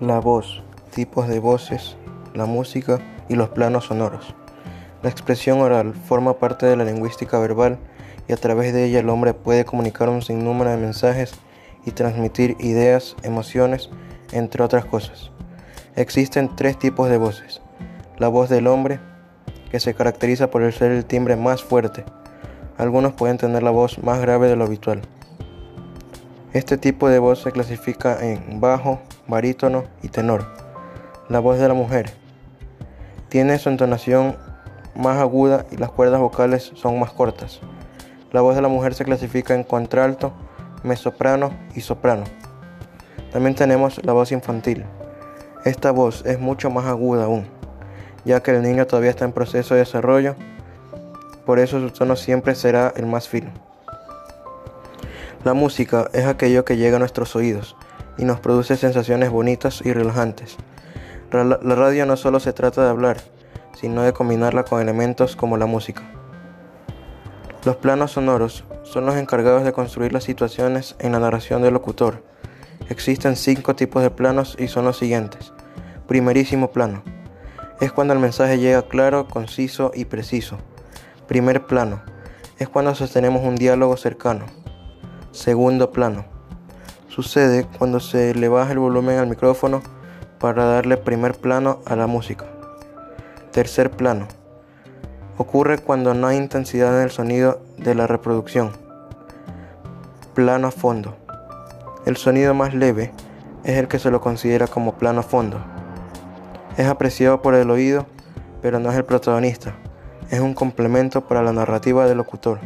La voz, tipos de voces, la música y los planos sonoros. La expresión oral forma parte de la lingüística verbal y a través de ella el hombre puede comunicar un sinnúmero de mensajes y transmitir ideas, emociones, entre otras cosas. Existen tres tipos de voces. La voz del hombre, que se caracteriza por ser el timbre más fuerte. Algunos pueden tener la voz más grave de lo habitual. Este tipo de voz se clasifica en bajo, barítono y tenor. La voz de la mujer tiene su entonación más aguda y las cuerdas vocales son más cortas. La voz de la mujer se clasifica en contralto, mesoprano y soprano. También tenemos la voz infantil. Esta voz es mucho más aguda aún, ya que el niño todavía está en proceso de desarrollo, por eso su tono siempre será el más fino. La música es aquello que llega a nuestros oídos y nos produce sensaciones bonitas y relajantes. La radio no solo se trata de hablar, sino de combinarla con elementos como la música. Los planos sonoros son los encargados de construir las situaciones en la narración del locutor. Existen cinco tipos de planos y son los siguientes. Primerísimo plano. Es cuando el mensaje llega claro, conciso y preciso. Primer plano. Es cuando sostenemos un diálogo cercano. Segundo plano. Sucede cuando se le baja el volumen al micrófono para darle primer plano a la música. Tercer plano. Ocurre cuando no hay intensidad en el sonido de la reproducción. Plano a fondo. El sonido más leve es el que se lo considera como plano a fondo. Es apreciado por el oído, pero no es el protagonista. Es un complemento para la narrativa del locutor.